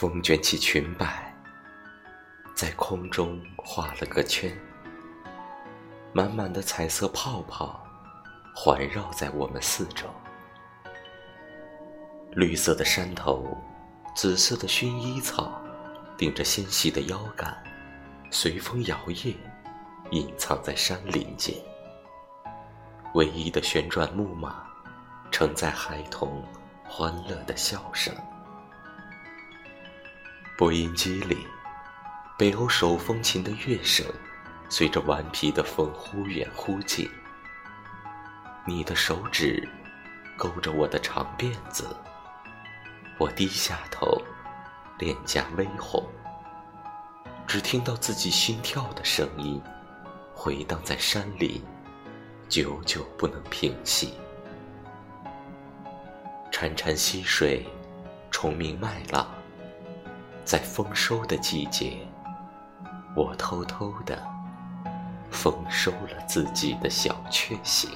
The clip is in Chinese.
风卷起裙摆，在空中画了个圈，满满的彩色泡泡环绕在我们四周。绿色的山头，紫色的薰衣草，顶着纤细的腰杆，随风摇曳，隐藏在山林间。唯一的旋转木马，承载孩童欢乐的笑声。播音机里，北欧手风琴的乐声，随着顽皮的风忽远忽近。你的手指勾着我的长辫子，我低下头，脸颊微红，只听到自己心跳的声音，回荡在山林，久久不能平息。潺潺溪水，虫鸣麦浪。在丰收的季节，我偷偷的丰收了自己的小确幸。